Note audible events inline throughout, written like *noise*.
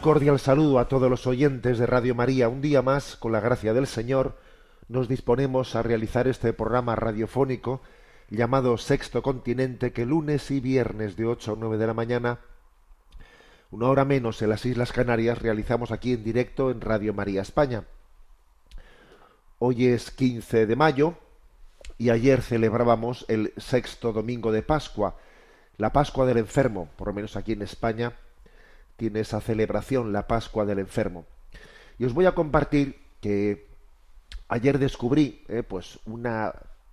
Cordial saludo a todos los oyentes de Radio María. Un día más, con la gracia del Señor, nos disponemos a realizar este programa radiofónico llamado Sexto Continente, que lunes y viernes de 8 a 9 de la mañana, una hora menos en las Islas Canarias, realizamos aquí en directo en Radio María España. Hoy es 15 de mayo y ayer celebrábamos el sexto domingo de Pascua, la Pascua del Enfermo, por lo menos aquí en España tiene esa celebración, la Pascua del Enfermo. Y os voy a compartir que ayer descubrí, eh, pues una,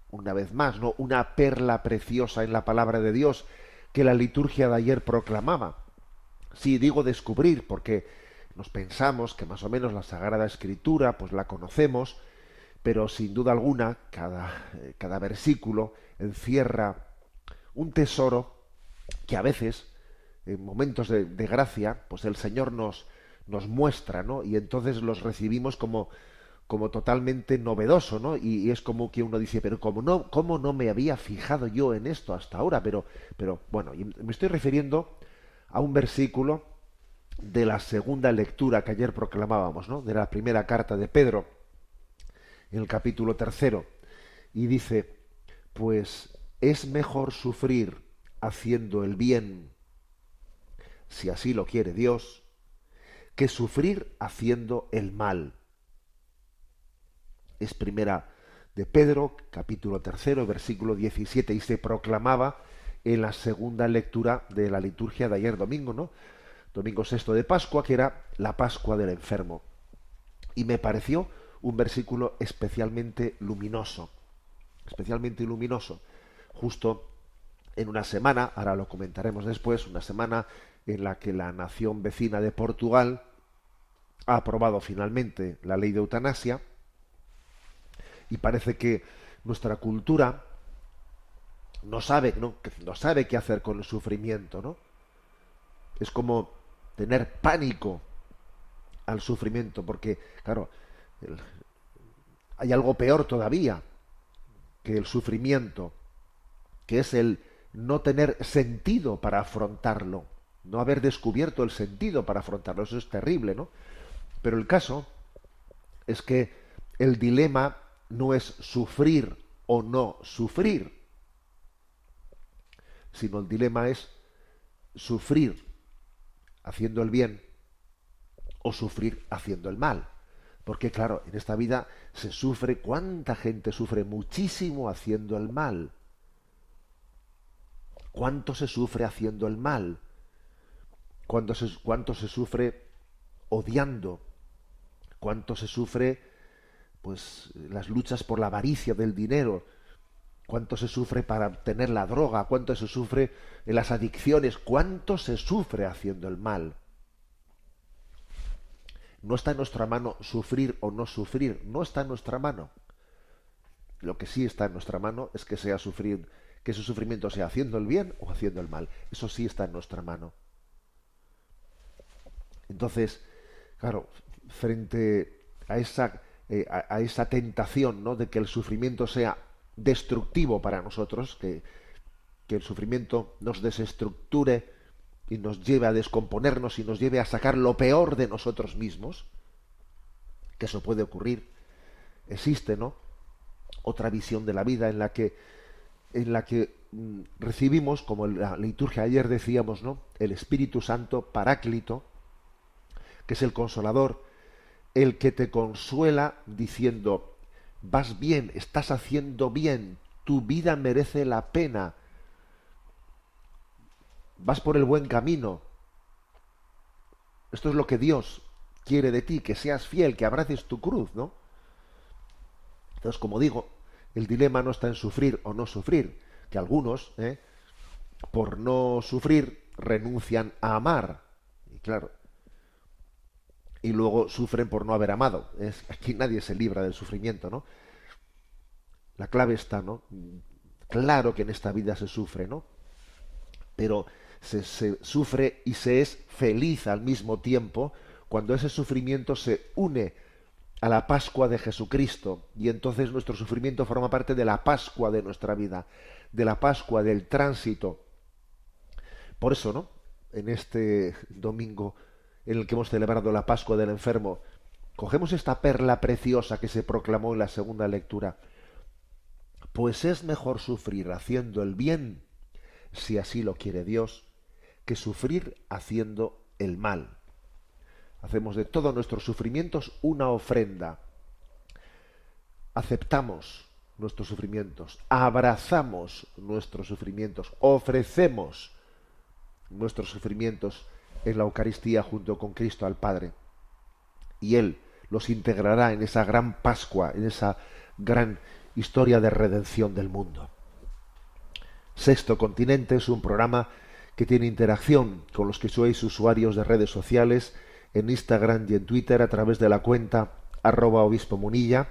una vez más, ¿no? una perla preciosa en la palabra de Dios que la liturgia de ayer proclamaba. Sí, digo descubrir porque nos pensamos que más o menos la Sagrada Escritura, pues la conocemos, pero sin duda alguna cada, eh, cada versículo encierra un tesoro que a veces, en momentos de, de gracia, pues el Señor nos, nos muestra, ¿no? Y entonces los recibimos como, como totalmente novedoso, ¿no? Y, es como que uno dice, pero ¿cómo no, cómo no me había fijado yo en esto hasta ahora? Pero, pero bueno, y me estoy refiriendo a un versículo de la segunda lectura que ayer proclamábamos, ¿no? De la primera carta de Pedro, en el capítulo tercero, y dice, pues es mejor sufrir haciendo el bien, si así lo quiere Dios, que sufrir haciendo el mal. Es primera de Pedro, capítulo tercero, versículo 17, y se proclamaba en la segunda lectura de la liturgia de ayer domingo, ¿no? Domingo sexto de Pascua, que era la Pascua del enfermo. Y me pareció un versículo especialmente luminoso, especialmente luminoso, justo en una semana, ahora lo comentaremos después, una semana en la que la nación vecina de Portugal ha aprobado finalmente la ley de eutanasia y parece que nuestra cultura no sabe, ¿no? no sabe qué hacer con el sufrimiento, ¿no? Es como tener pánico al sufrimiento, porque, claro, hay algo peor todavía que el sufrimiento, que es el no tener sentido para afrontarlo, no haber descubierto el sentido para afrontarlo. Eso es terrible, ¿no? Pero el caso es que el dilema no es sufrir o no sufrir, sino el dilema es sufrir haciendo el bien o sufrir haciendo el mal. Porque claro, en esta vida se sufre, ¿cuánta gente sufre muchísimo haciendo el mal? ¿Cuánto se sufre haciendo el mal? ¿Cuánto se, sufre odiando? ¿Cuánto se sufre pues las luchas por la avaricia del dinero? ¿Cuánto se sufre para obtener la droga? ¿Cuánto se sufre en las adicciones? ¿Cuánto se sufre haciendo el mal? No está en nuestra mano sufrir o no sufrir, no está en nuestra mano. Lo que sí está en nuestra mano es que sea sufrir, que ese sufrimiento sea haciendo el bien o haciendo el mal. Eso sí está en nuestra mano. Entonces, claro, frente a esa, eh, a, esa tentación ¿no? de que el sufrimiento sea destructivo para nosotros, que, que el sufrimiento nos desestructure y nos lleve a descomponernos y nos lleve a sacar lo peor de nosotros mismos, que eso puede ocurrir, existe, ¿no? Otra visión de la vida en la que en la que mm, recibimos, como en la liturgia ayer decíamos, ¿no? El Espíritu Santo, Paráclito, que es el consolador, el que te consuela diciendo, vas bien, estás haciendo bien, tu vida merece la pena, vas por el buen camino. Esto es lo que Dios quiere de ti que seas fiel, que abraces tu cruz, ¿no? Entonces, como digo, el dilema no está en sufrir o no sufrir, que algunos, ¿eh? por no sufrir, renuncian a amar. Y claro, y luego sufren por no haber amado. Es, aquí nadie se libra del sufrimiento, ¿no? La clave está, ¿no? Claro que en esta vida se sufre, ¿no? Pero se, se sufre y se es feliz al mismo tiempo cuando ese sufrimiento se une a la Pascua de Jesucristo y entonces nuestro sufrimiento forma parte de la Pascua de nuestra vida, de la Pascua del tránsito. Por eso, ¿no? En este domingo en el que hemos celebrado la Pascua del enfermo, cogemos esta perla preciosa que se proclamó en la segunda lectura. Pues es mejor sufrir haciendo el bien, si así lo quiere Dios, que sufrir haciendo el mal. Hacemos de todos nuestros sufrimientos una ofrenda. Aceptamos nuestros sufrimientos, abrazamos nuestros sufrimientos, ofrecemos nuestros sufrimientos en la Eucaristía junto con Cristo al Padre. Y Él los integrará en esa gran Pascua, en esa gran historia de redención del mundo. Sexto Continente es un programa que tiene interacción con los que sois usuarios de redes sociales en Instagram y en Twitter a través de la cuenta arroba obispo munilla,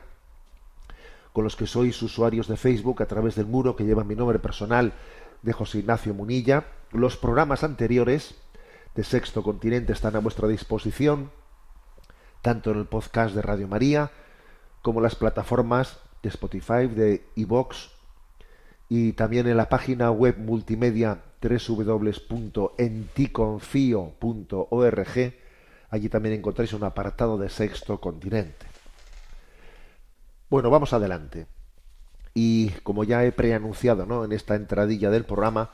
con los que sois usuarios de Facebook a través del muro que lleva mi nombre personal de José Ignacio Munilla. Los programas anteriores de Sexto Continente están a vuestra disposición, tanto en el podcast de Radio María como en las plataformas de Spotify, de iVox y también en la página web multimedia www.enticonfio.org. Allí también encontráis un apartado de Sexto Continente. Bueno, vamos adelante. Y como ya he preanunciado ¿no? en esta entradilla del programa,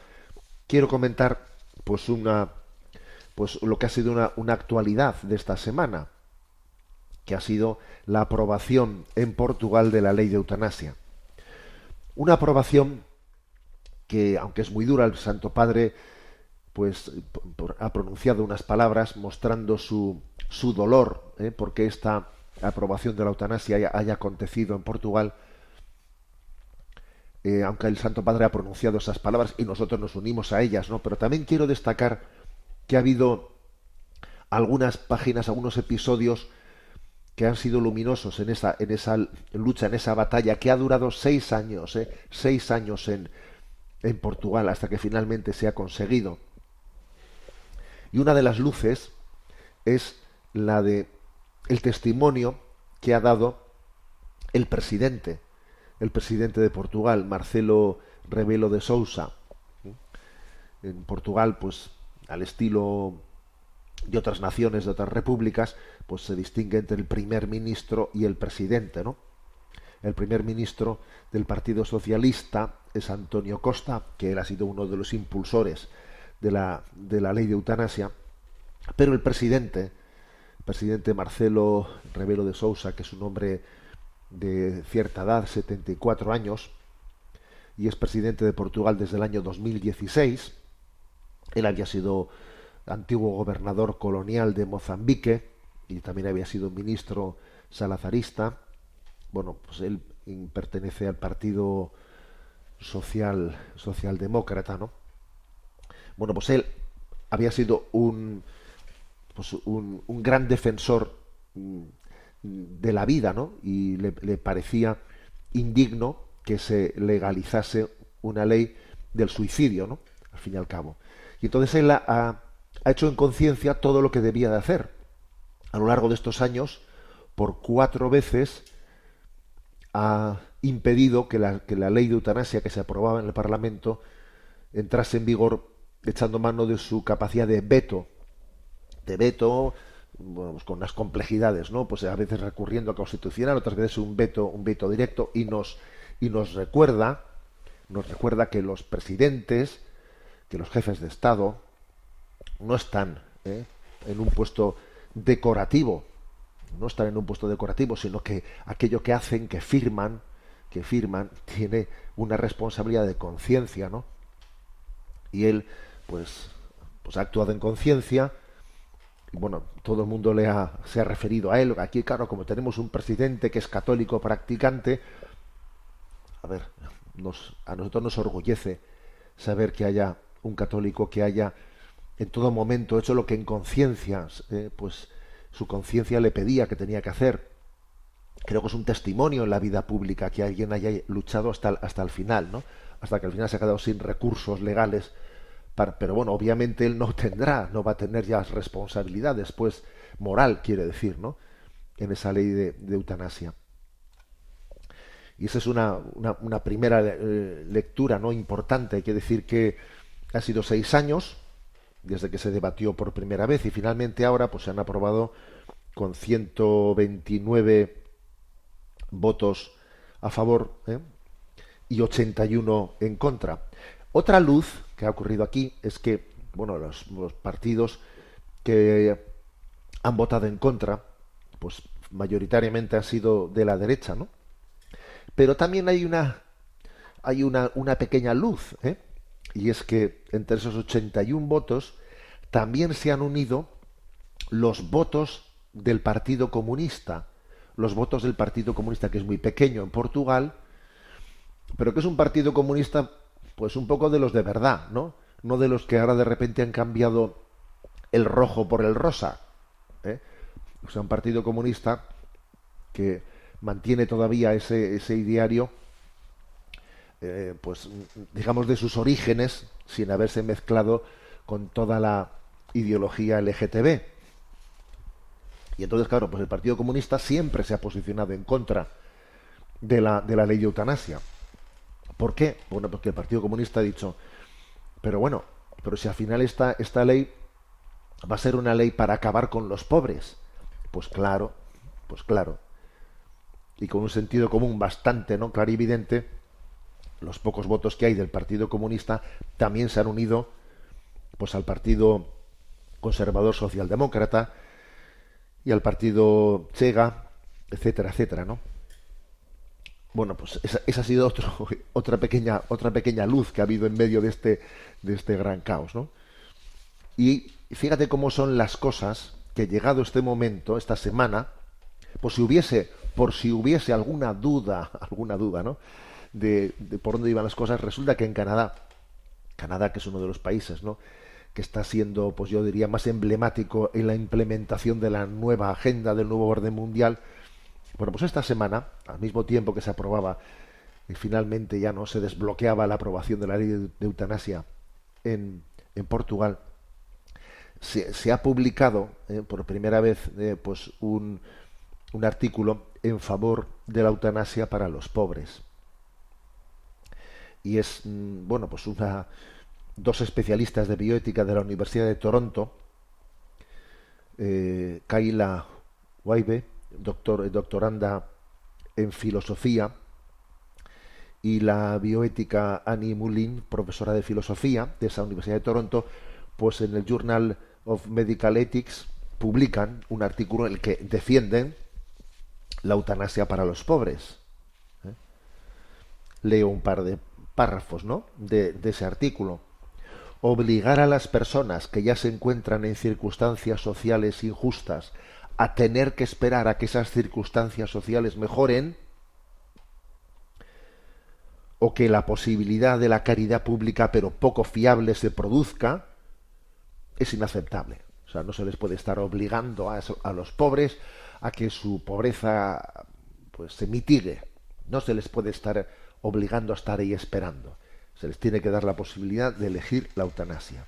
quiero comentar pues una pues lo que ha sido una, una actualidad de esta semana, que ha sido la aprobación en Portugal de la ley de eutanasia. Una aprobación que, aunque es muy dura, el Santo Padre pues ha pronunciado unas palabras mostrando su, su dolor ¿eh? porque esta aprobación de la eutanasia haya, acontecido en Portugal. Eh, aunque el Santo Padre ha pronunciado esas palabras y nosotros nos unimos a ellas, ¿no? Pero también quiero destacar que ha habido algunas páginas, algunos episodios que han sido luminosos en esa, en esa lucha, en esa batalla, que ha durado seis años, ¿eh? seis años en, en Portugal, hasta que finalmente se ha conseguido. Y una de las luces es la de el testimonio que ha dado el presidente, el presidente de Portugal, Marcelo Rebelo de Sousa. En Portugal, pues al estilo de otras naciones, de otras repúblicas, pues se distingue entre el primer ministro y el presidente, ¿no? El primer ministro del Partido Socialista es Antonio Costa, que él ha sido uno de los impulsores de la, de la ley de eutanasia, pero el presidente, el presidente Marcelo Rebelo de Sousa, que es un hombre de cierta edad, 74 años, y es presidente de Portugal desde el año 2016, él había sido antiguo gobernador colonial de Mozambique y también había sido ministro salazarista. Bueno, pues él pertenece al Partido Social Socialdemócrata, ¿no? Bueno, pues él había sido un pues un, un gran defensor mm, de la vida, ¿no? Y le, le parecía indigno que se legalizase una ley del suicidio, ¿no? Al fin y al cabo. Y entonces él ha, hecho en conciencia todo lo que debía de hacer. A lo largo de estos años, por cuatro veces ha impedido que la, que la ley de eutanasia que se aprobaba en el Parlamento entrase en vigor echando mano de su capacidad de veto, de veto bueno, pues con unas complejidades, ¿no? Pues a veces recurriendo a constitucional, otras veces un veto, un veto directo y nos y nos recuerda, nos recuerda que los presidentes, que los jefes de Estado no están ¿eh? en un puesto decorativo, no están en un puesto decorativo, sino que aquello que hacen, que firman, que firman, tiene una responsabilidad de conciencia, ¿no? Y él, pues, pues ha actuado en conciencia y bueno, todo el mundo le ha, se ha referido a él. Aquí, claro, como tenemos un presidente que es católico practicante, a ver, a nosotros nos orgullece saber que haya un católico que haya en todo momento hecho lo que en conciencia, eh, pues su conciencia le pedía que tenía que hacer. Creo que es un testimonio en la vida pública que alguien haya luchado hasta, hasta el final, ¿no? Hasta que al final se ha quedado sin recursos legales. Pero bueno, obviamente él no tendrá, no va a tener ya responsabilidades, pues moral, quiere decir, ¿no? En esa ley de, eutanasia. Y esa es una, una, una primera eh, lectura no importante. Hay que decir que ha sido seis años desde que se debatió por primera vez y finalmente ahora pues se han aprobado con 129 votos a favor ¿eh? y 81 en contra. Otra luz que ha ocurrido aquí es que bueno los, los partidos que han votado en contra pues mayoritariamente han sido de la derecha, ¿no? Pero también hay una hay una, una pequeña luz, ¿eh? Y es que entre esos 81 votos también se han unido los votos del Partido Comunista, los votos del Partido Comunista que es muy pequeño en Portugal, pero que es un Partido Comunista pues un poco de los de verdad, ¿no? No de los que ahora de repente han cambiado el rojo por el rosa. ¿eh? O sea, un Partido Comunista que mantiene todavía ese, ese ideario eh, pues digamos de sus orígenes sin haberse mezclado con toda la ideología LGTB. Y entonces, claro, pues el Partido Comunista siempre se ha posicionado en contra de la, de la ley de eutanasia. ¿Por qué? Bueno, porque el Partido Comunista ha dicho, pero bueno, pero si al final esta, esta ley va a ser una ley para acabar con los pobres, pues claro, pues claro, y con un sentido común bastante no clarividente, los pocos votos que hay del Partido Comunista también se han unido pues al Partido Conservador Socialdemócrata y al Partido Chega, etcétera, etcétera, ¿no? Bueno, pues esa, ha sido *laughs* otra pequeña otra pequeña luz que ha habido en medio de este de este gran caos, ¿no? Y fíjate cómo son las cosas que llegado este momento, esta semana, pues si hubiese por si hubiese alguna duda, *laughs* alguna duda, ¿no? De, por dónde iban las cosas, resulta que en Canadá, Canadá que es uno de los países, ¿no? que está siendo, pues yo diría, más emblemático en la implementación de la nueva agenda del nuevo orden mundial. Bueno, pues esta semana, al mismo tiempo que se aprobaba y finalmente ya no se desbloqueaba la aprobación de la ley de, de eutanasia en, en Portugal, se, se, ha publicado eh, por primera vez eh, pues un, un artículo en favor de la eutanasia para los pobres. Y es, mm, bueno, pues una, dos especialistas de bioética de la Universidad de Toronto, eh, Kayla Waibe, doctor, doctoranda en filosofía, y la bioética Annie Mullin, profesora de filosofía de esa Universidad de Toronto, pues en el Journal of Medical Ethics publican un artículo en el que defienden la eutanasia para los pobres. ¿Eh? Leo un par de párrafos ¿no? de, ese artículo obligar a las personas que ya se encuentran en circunstancias sociales injustas a tener que esperar a que esas circunstancias sociales mejoren, o que la posibilidad de la caridad pública pero poco fiable se produzca, es inaceptable. O sea, no se les puede estar obligando a, a los pobres a que su pobreza pues se mitigue. No se les puede estar obligando a estar ahí esperando se les tiene que dar la posibilidad de elegir la eutanasia.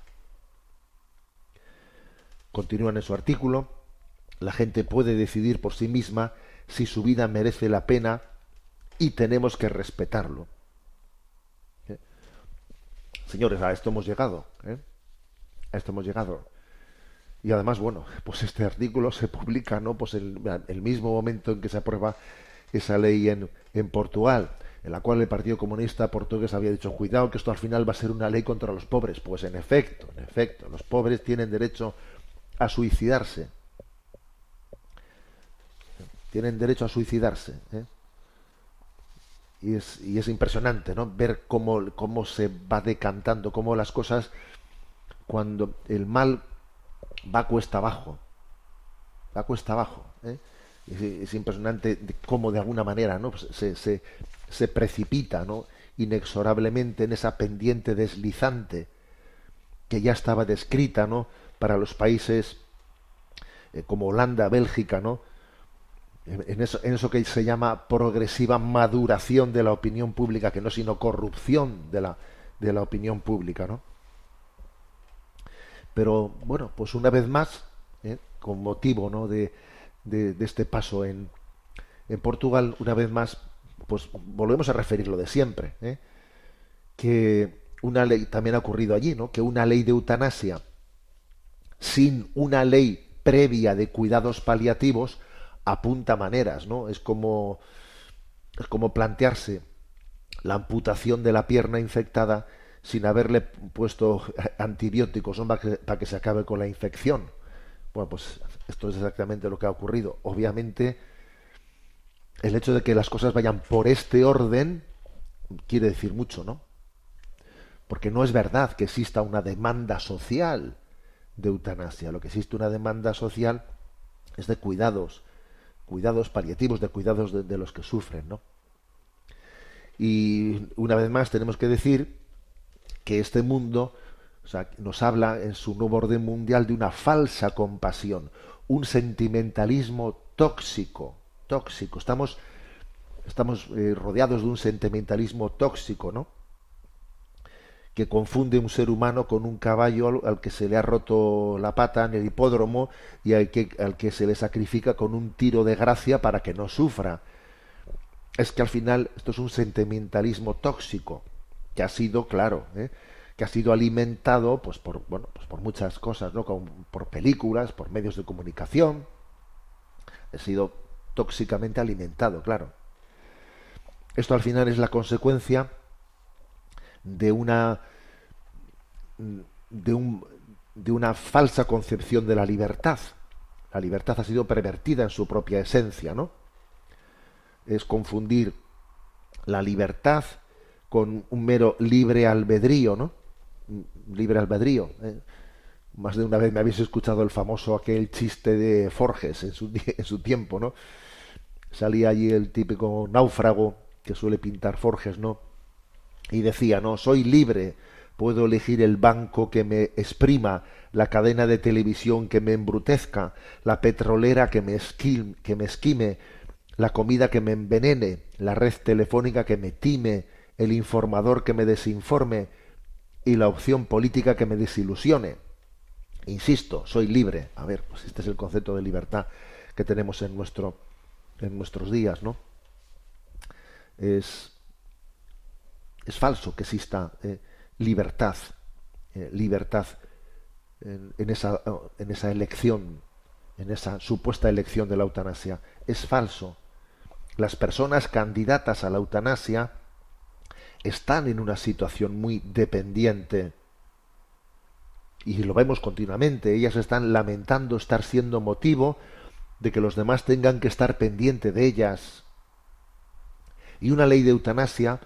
Continúan en su artículo, la gente puede decidir por sí misma si su vida merece la pena y tenemos que respetarlo. ¿Eh? Señores, a esto hemos llegado. ¿eh? A esto hemos llegado. Y además, bueno, pues este artículo se publica, ¿no? Pues el, el mismo momento en que se aprueba esa ley en, en Portugal en la cual el Partido Comunista portugués había dicho, cuidado que esto al final va a ser una ley contra los pobres. Pues en efecto, en efecto, los pobres tienen derecho a suicidarse. Tienen derecho a suicidarse. ¿eh? Y, es, y es impresionante ¿no? ver cómo, cómo se va decantando, cómo las cosas, cuando el mal va cuesta abajo, va cuesta abajo. ¿eh? Es, es impresionante cómo de alguna manera ¿no? Pues se, se, precipita ¿no? inexorablemente en esa pendiente deslizante que ya estaba descrita ¿no? para los países eh, como Holanda, Bélgica, ¿no? En, eso, en eso que se llama progresiva maduración de la opinión pública, que no sino corrupción de la, de la opinión pública, ¿no? Pero bueno, pues una vez más, ¿eh? con motivo ¿no? de, de, este paso en, en Portugal, una vez más, pues volvemos a referir lo de siempre, ¿eh? que una ley también ha ocurrido allí, ¿no? Que una ley de eutanasia sin una ley previa de cuidados paliativos apunta maneras, ¿no? Es como es como plantearse la amputación de la pierna infectada sin haberle puesto antibióticos ¿no? para, que, para que se acabe con la infección. Bueno, pues esto es exactamente lo que ha ocurrido. Obviamente, el hecho de que las cosas vayan por este orden quiere decir mucho, ¿no? Porque no es verdad que exista una demanda social de eutanasia. Lo que existe una demanda social es de cuidados, cuidados paliativos, de cuidados de, los que sufren, ¿no? Y una vez más tenemos que decir que este mundo nos habla en su nuevo orden mundial de una falsa compasión, un sentimentalismo tóxico, tóxico. Estamos, estamos eh, rodeados de un sentimentalismo tóxico, ¿no? que confunde un ser humano con un caballo al, al, que se le ha roto la pata en el hipódromo y al que, al que se le sacrifica con un tiro de gracia para que no sufra. Es que al final esto es un sentimentalismo tóxico que ha sido, claro, ¿eh? Que ha sido alimentado pues por bueno pues por muchas cosas no por películas por medios de comunicación. Ha sido tóxicamente alimentado claro. Esto al final es la consecuencia de una de un de una falsa concepción de la libertad. La libertad ha sido pervertida en su propia esencia no es confundir la libertad con un mero libre albedrío no libre albedrío. ¿eh? Más de una vez me habéis escuchado el famoso aquel chiste de Forges en su, *laughs* en su tiempo, ¿no? Salía allí el típico náufrago que suele pintar Forges, ¿no? Y decía, no, soy libre, puedo elegir el banco que me exprima, la cadena de televisión que me embrutezca, la petrolera que me, que me esquime, la comida que me envenene, la red telefónica que me time, el informador que me desinforme, y la opción política que me desilusione. Insisto, soy libre. A ver, pues este es el concepto de libertad que tenemos en nuestro en nuestros días, ¿no? Es es falso que exista eh, libertad, eh, libertad en, en, esa en esa elección, en esa supuesta elección de la eutanasia. Es falso. Las personas candidatas a la eutanasia están en una situación muy dependiente. Y lo vemos continuamente. Ellas están lamentando estar siendo motivo de que los demás tengan que estar pendiente de ellas. Y una ley de eutanasia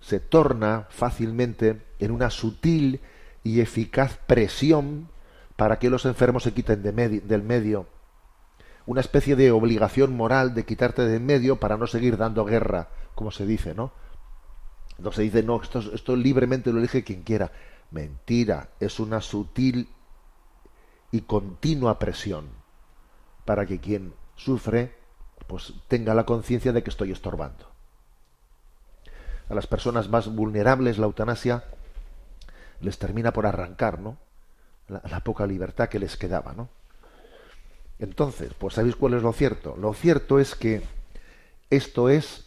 se torna fácilmente en una sutil y eficaz presión para que los enfermos se quiten de del medio. Una especie de obligación moral de quitarte de en medio para no seguir dando guerra, como se dice, ¿no? Se dice, no, esto, esto libremente lo elige quien quiera. Mentira, es una sutil y continua presión para que quien sufre pues tenga la conciencia de que estoy estorbando. A las personas más vulnerables la eutanasia les termina por arrancar, ¿no? La, la poca libertad que les quedaba, ¿no? Entonces, pues ¿sabéis cuál es lo cierto? Lo cierto es que esto es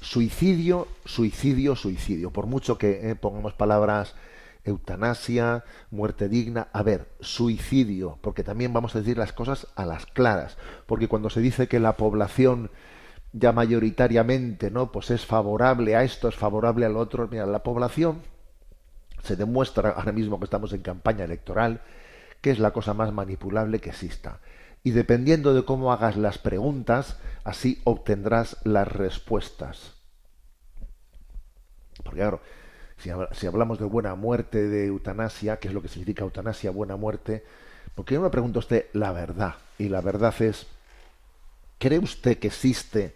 suicidio, suicidio, suicidio. Por mucho que eh, pongamos palabras eutanasia, muerte digna, a ver, suicidio, porque también vamos a decir las cosas a las claras, porque cuando se dice que la población ya mayoritariamente, ¿no? Pues es favorable a esto, es favorable al otro, mira, la población se demuestra ahora mismo que estamos en campaña electoral que es la cosa más manipulable que exista. Y dependiendo de cómo hagas las preguntas, así obtendrás las respuestas. Porque claro, si, hablamos de buena muerte, de eutanasia, que es lo que significa eutanasia, buena muerte, Porque yo me pregunto a usted la verdad. Y la verdad es, ¿cree usted que existe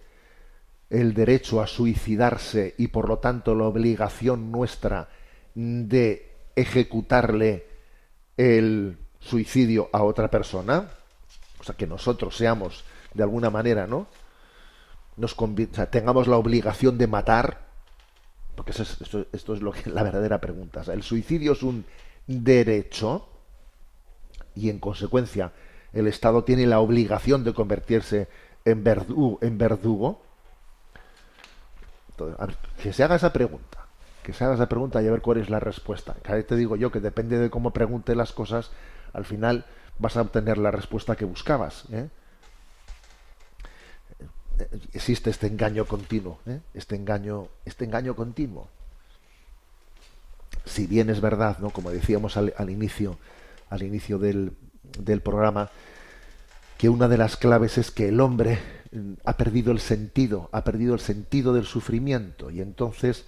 el derecho a suicidarse y por lo tanto la obligación nuestra de ejecutarle el suicidio a otra persona? O sea, que nosotros seamos de alguna manera, ¿no? Nos o sea, tengamos la obligación de matar, porque eso es- esto, es lo que *laughs* la verdadera pregunta. O sea, el suicidio es un derecho y en consecuencia el Estado tiene la obligación de convertirse en verdugo, en verdugo. Entonces, que se haga esa pregunta, que se haga esa pregunta y a ver cuál es la respuesta. Cada vez te digo yo que depende de cómo pregunte las cosas, al final vas a obtener la respuesta que buscabas. ¿eh? Existe este engaño continuo, ¿eh? este engaño, este engaño continuo. Si bien es verdad, ¿no? Como decíamos al, al inicio, al inicio del, del programa, que una de las claves es que el hombre mm, ha perdido el sentido, ha perdido el sentido del sufrimiento y entonces,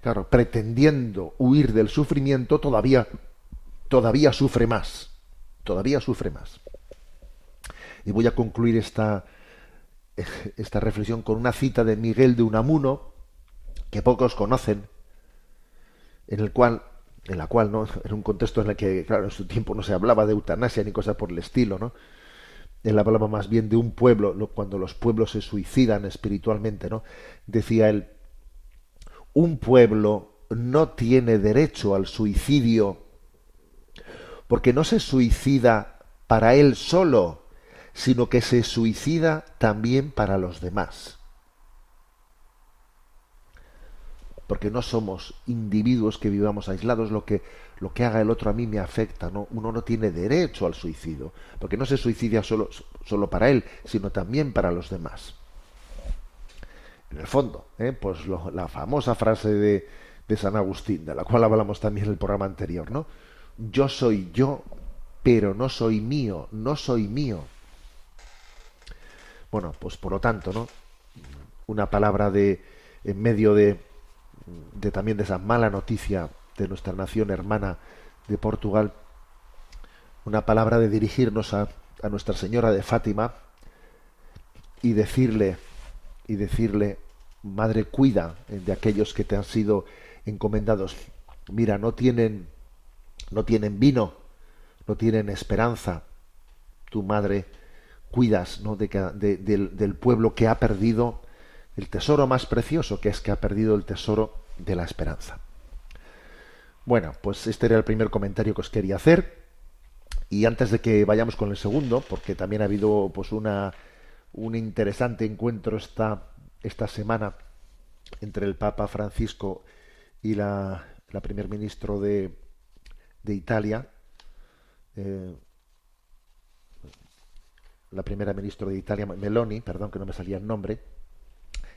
claro, pretendiendo huir del sufrimiento todavía todavía sufre más, todavía sufre más. Y voy a concluir esta *laughs* esta reflexión con una cita de Miguel de Unamuno que pocos conocen, en el cual en la cual no *laughs* en un contexto en el que claro en su tiempo no se hablaba de eutanasia ni cosas por el estilo no él hablaba más bien de un pueblo lo- cuando los pueblos se suicidan espiritualmente no decía él un pueblo no tiene derecho al suicidio porque no se suicida para él solo sino que se suicida también para los demás porque no somos individuos que vivamos aislados, lo que, lo que haga el otro a mí me afecta, ¿no? Uno no tiene derecho al suicidio, porque no se suicida solo, solo para él, sino también para los demás. En el fondo, ¿eh? pues lo- la famosa frase de, de San Agustín, de la cual hablamos también en el programa anterior, ¿no? Yo soy yo, pero no soy mío, no soy mío. Bueno, pues por lo tanto, ¿no? Una palabra de en medio de, de también de esa mala noticia de nuestra nación hermana de Portugal, una palabra de dirigirnos a, a Nuestra Señora de Fátima y decirle y decirle madre cuida de aquellos que te han sido encomendados mira no tienen no tienen vino no tienen esperanza. Tu madre cuidas ¿no? de del pueblo que ha perdido el tesoro más precioso que es que ha perdido el tesoro de la esperanza. Bueno pues este era el primer comentario que os quería hacer. Y antes de que vayamos con el segundo, porque también ha habido pues una un interesante encuentro esta, esta semana entre el Papa Francisco y la, la primer ministro de, de Italia, eh, la primera ministra de Italia, Meloni, perdón que no me salía el nombre.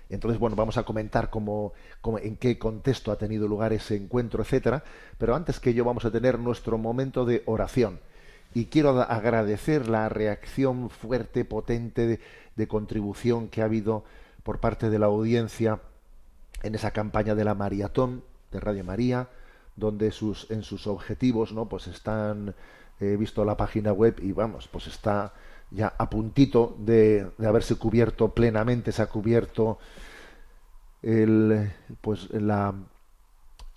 Entonces, bueno, vamos a comentar cómo, cómo- en qué contexto ha tenido lugar ese encuentro, etcétera. Pero antes que ello vamos a tener nuestro momento de oración. Y quiero agradecer la reacción fuerte, potente de, de contribución que ha habido por parte de la audiencia en esa campaña de la maratón de Radio María, donde sus, en sus objetivos, ¿no? Pues están, he visto la página web y vamos, pues está ya a puntito de, de haberse cubierto plenamente, se ha cubierto el, pues la,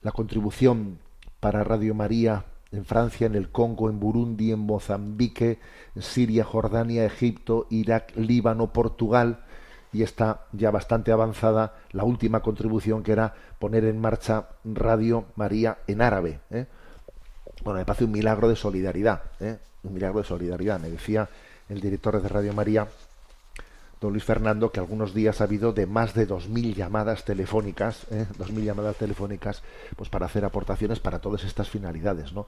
la contribución para Radio María en Francia, en el Congo, en Burundi, en Mozambique, en Siria, Jordania, Egipto, Irak, Líbano, Portugal y está ya bastante avanzada la última contribución que era poner en marcha Radio María en árabe. ¿eh? Bueno, me parece un milagro de solidaridad, ¿eh? un milagro de solidaridad. Me decía el director de Radio María, don Luis Fernando, que algunos días ha habido de más de 2.000 llamadas telefónicas, ¿eh? 2.000 llamadas telefónicas, pues para hacer aportaciones para todas estas finalidades, ¿no?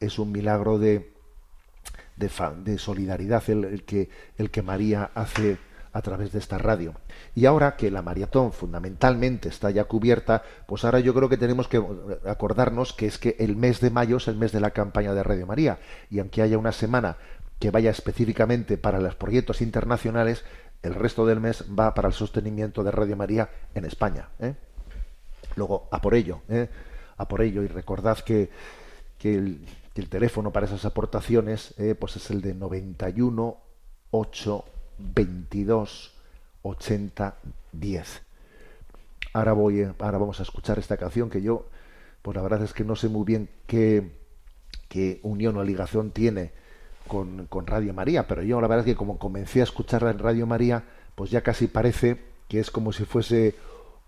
Es un milagro de, de, solidaridad el que, el que María hace a través de esta radio. Y ahora que la maratón fundamentalmente está ya cubierta, pues ahora yo creo que tenemos que acordarnos que es que el mes de mayo es el mes de la campaña de Radio María. Y aunque haya una semana que vaya específicamente para los proyectos internacionales, el resto del mes va para el sostenimiento de Radio María en España. ¿eh? Luego, a por ello, ¿eh? a por ello, y recordad que, que, el- Y el teléfono para esas aportaciones eh, pues es el de 91 8 22 80 10. Ahora voy, eh, ahora vamos a escuchar esta canción que yo, pues la verdad es que no sé muy bien qué, qué unión o ligación tiene con, con Radio María, pero yo la verdad es que como comencé a escucharla en Radio María, pues ya casi parece que es como si fuese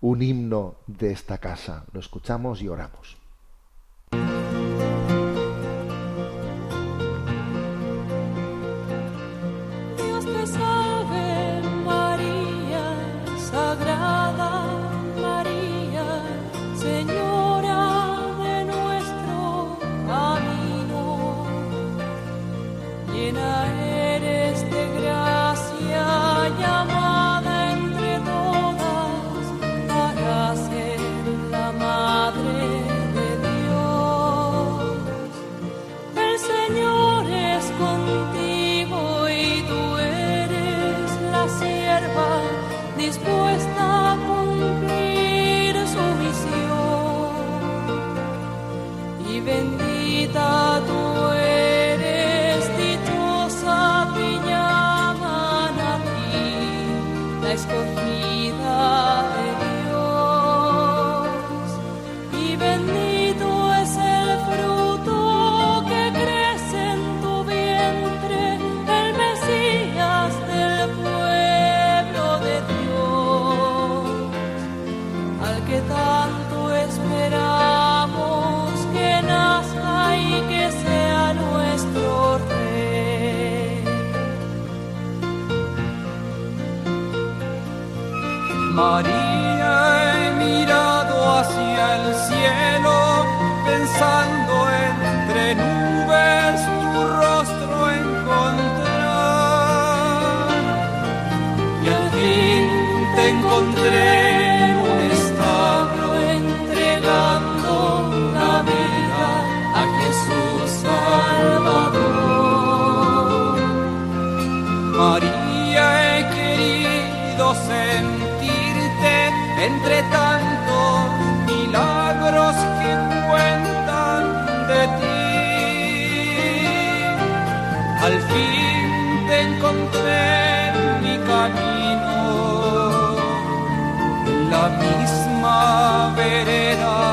un himno de esta casa. Lo escuchamos y oramos. Encontré en mi camino, en la misma vereda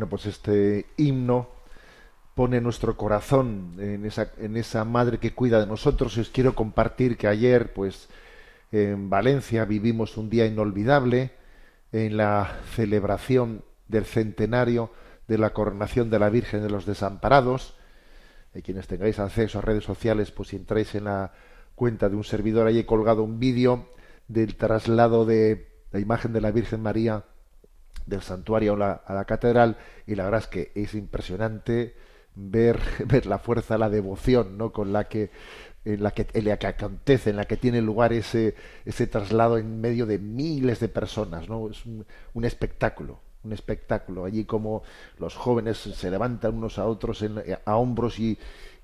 Bueno, pues este himno pone nuestro corazón en esa, en esa madre que cuida de nosotros. Y os quiero compartir que ayer, pues, en Valencia vivimos un día inolvidable en la celebración del centenario de la coronación de la Virgen de los Desamparados. Eh, quienes tengáis acceso a redes sociales, pues si entráis en la cuenta de un servidor, ahí he colgado un vídeo del traslado de la imagen de la Virgen María del santuario a la, a la catedral y la verdad es que es impresionante ver, *laughs* ver la fuerza, la devoción, ¿no? Con la que en la que, en la que acontece, en la que tiene lugar ese, ese traslado en medio de miles de personas, ¿no? Es un, espectáculo, un espectáculo. Allí como los jóvenes se levantan unos a otros en- a hombros y,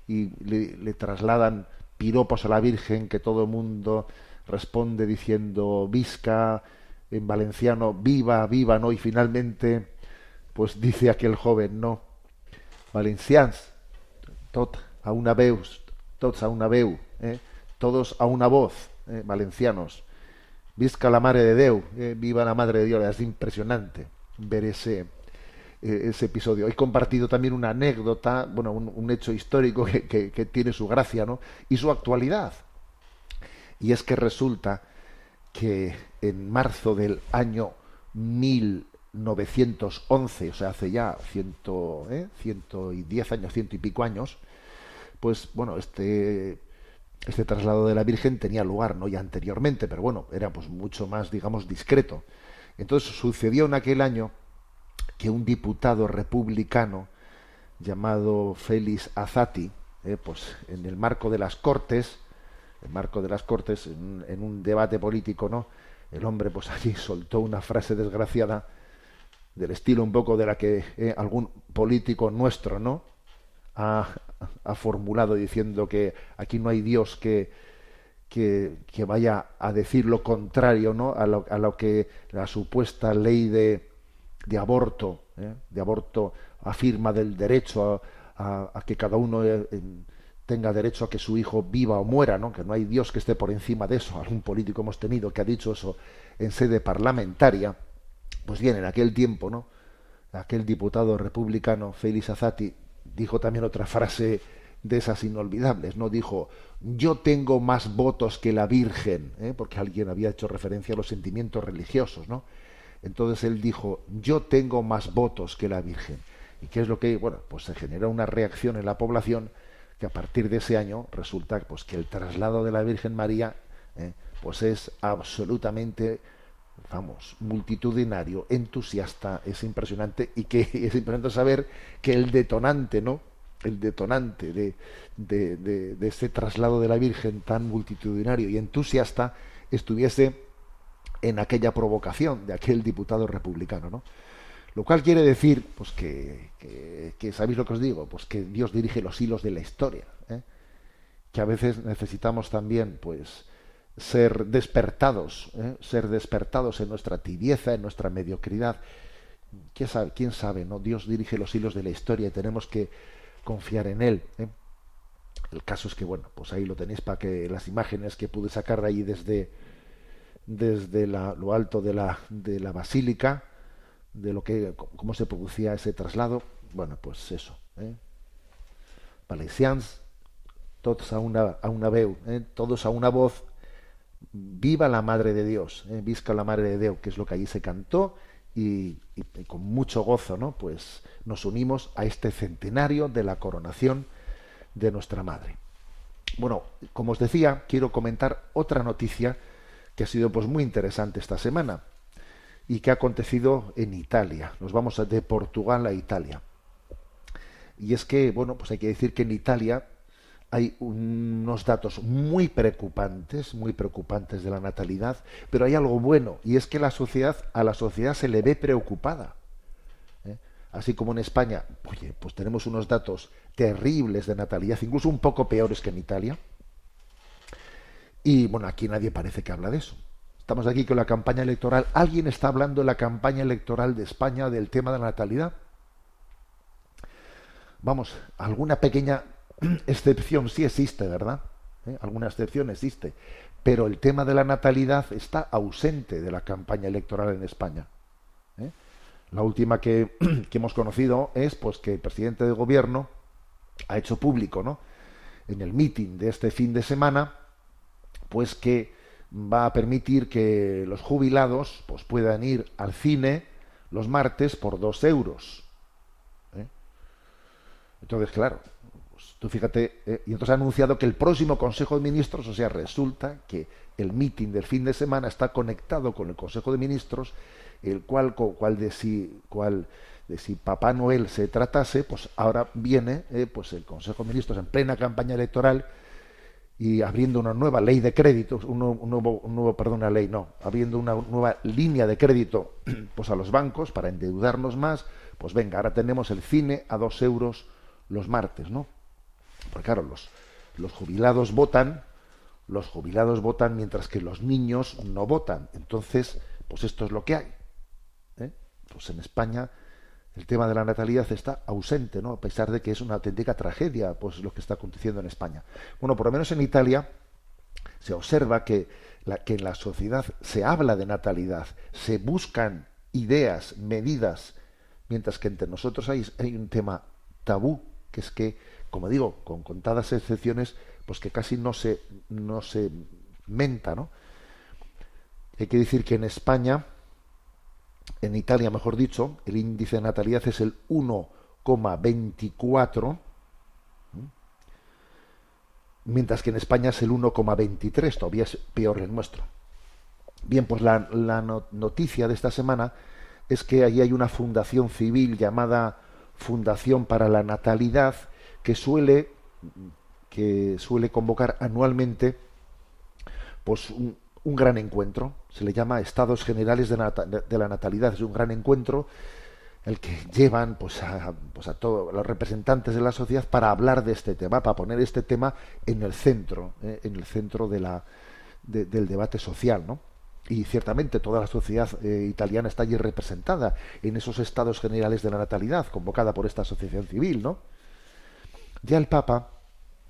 y le, le trasladan piropos a la Virgen, que todo el mundo responde diciendo visca, en valenciano, viva, viva, ¿no? Y finalmente, pues dice aquel joven, no, valencians, tot a una veus, tots a una veu, eh? todos a una voz, eh? valencianos. Visca la Madre de Déu, eh? viva la Madre de Dios. Es impresionante ver ese, eh, ese episodio. He compartido también una anécdota, bueno, un, un hecho histórico que, que- que tiene su gracia, ¿no? Y su actualidad. Y es que resulta que en marzo del año 1911, o sea, hace ya ciento, ¿eh? ciento y diez años, ciento y pico años, pues bueno, este, este traslado de la Virgen tenía lugar, no ya anteriormente, pero bueno, era pues mucho más, digamos, discreto. Entonces sucedió en aquel año que un diputado republicano llamado Félix Azati, eh, pues en el marco de las Cortes, el marco de las Cortes, en, un debate político, ¿no? El hombre, pues *laughs* allí soltó una frase desgraciada del estilo un poco de la que eh, algún político nuestro, ¿no? Ha, formulado diciendo que aquí no hay Dios que, que, vaya a decir lo contrario, ¿no? A lo, a lo que la supuesta ley de, de aborto, ¿eh? de aborto afirma del derecho a, que cada uno eh, tenga derecho a que su hijo viva o muera, ¿no? Que no hay Dios que esté por encima de eso. Algún político hemos tenido que ha dicho eso en sede parlamentaria. Pues bien, en aquel tiempo, ¿no? Aquel diputado republicano, Félix Azati, dijo también otra frase de esas inolvidables, ¿no? Dijo, yo tengo más votos que la Virgen, ¿eh? porque alguien había hecho referencia a los sentimientos religiosos, ¿no? Entonces él dijo, yo tengo más votos que la Virgen. ¿Y qué es lo que, bueno, pues se generó una reacción en la población que a partir de ese año resulta pues que el traslado de la Virgen María ¿eh? pues es absolutamente vamos, multitudinario, entusiasta, es impresionante y que *laughs* es impresionante saber que el detonante, ¿no? El detonante de, de, de, de este traslado de la Virgen tan multitudinario y entusiasta estuviese en aquella provocación de aquel diputado republicano, ¿no? Lo cual quiere decir, pues que, que, ¿sabéis lo que os digo? Pues que Dios dirige los hilos de la historia, ¿eh? que a veces necesitamos también, pues, ser despertados, ¿eh? ser despertados en nuestra tibieza, en nuestra mediocridad. ¿Quién sabe? ¿Quién sabe? ¿no? Dios dirige los hilos de la historia y tenemos que confiar en Él. ¿eh? El caso es que, bueno, pues ahí lo tenéis para que las imágenes que pude sacar de ahí desde, desde la- lo alto de la, de la basílica, de lo que, cómo se producía ese traslado, bueno, pues eso. ¿eh? Valencians, todos a una, a una veu, ¿eh? todos a una voz, viva la Madre de Dios, ¿eh? visca la Madre de Dios, que es lo que allí se cantó, y, y- y con mucho gozo, ¿no? Pues nos unimos a este centenario de la coronación de nuestra Madre. Bueno, como os decía, quiero comentar otra noticia que ha sido pues muy interesante esta semana y que ha acontecido en Italia. Nos vamos de Portugal a Italia. Y es que, bueno, pues hay que decir que en Italia hay unos datos muy preocupantes, muy preocupantes de la natalidad, pero hay algo bueno, y es que la sociedad, a la sociedad se le ve preocupada. ¿eh? Así como en España, oye, pues tenemos unos datos terribles de natalidad, incluso un poco peores que en Italia. Y bueno, aquí nadie parece que habla de eso. Estamos aquí con la campaña electoral. ¿Alguien está hablando en la campaña electoral de España del tema de la natalidad? Vamos, alguna pequeña *clears throat* excepción sí existe, ¿verdad? ¿Eh? Alguna excepción existe. Pero el tema de la natalidad está ausente de la campaña electoral en España. ¿eh? La última que, *clears throat* que hemos conocido es pues que el presidente del gobierno ha hecho público, ¿no? En el meeting de este fin de semana, pues que va a permitir que los jubilados pues puedan ir al cine los martes por dos euros. ¿eh? Entonces, claro, Pues tú fíjate, eh, y entonces ha anunciado que el próximo Consejo de Ministros, o sea, resulta que el meeting del fin de semana está conectado con el Consejo de Ministros, el cual, cual de si, cual de si Papá Noel se tratase, pues ahora viene eh, pues el Consejo de Ministros en plena campaña electoral y abriendo una nueva ley de créditos, un, nuevo- un nuevo, un nuevo, perdón, una ley, no, abriendo una nueva línea de crédito *clears throat* pues a los bancos para endeudarnos más, pues venga, ahora tenemos el cine a dos euros los martes, ¿no? Porque claro, los, los jubilados votan, los jubilados votan mientras que los niños no votan. Entonces, pues esto es lo que hay. ¿eh? Pues en España el tema de la natalidad está ausente, ¿no? A pesar de que es una auténtica tragedia, pues lo que está aconteciendo en España. Bueno, por lo menos en Italia se observa que, que en la sociedad se habla de natalidad, se buscan ideas, medidas, mientras que entre nosotros hay, hay un tema tabú, que es que, como digo, con contadas excepciones, pues que casi no se, no se menta, ¿no? Hay que decir que en España, en Italia, mejor dicho, el índice de natalidad es el 1,24, mientras que en España es el 1,23, todavía es peor el nuestro. Bien, pues la, la no- noticia de esta semana es que allí hay una fundación civil llamada Fundación para la Natalidad que suele que suele convocar anualmente pues un, un gran encuentro se le llama Estados Generales de, la Natalidad es un gran encuentro el que llevan pues a, pues a todos los representantes de la sociedad para hablar de este tema para poner este tema en el centro ¿eh? en el centro de la de- del debate social no y ciertamente toda la sociedad eh, italiana está allí representada en esos estados generales de la natalidad convocada por esta asociación civil no ya el Papa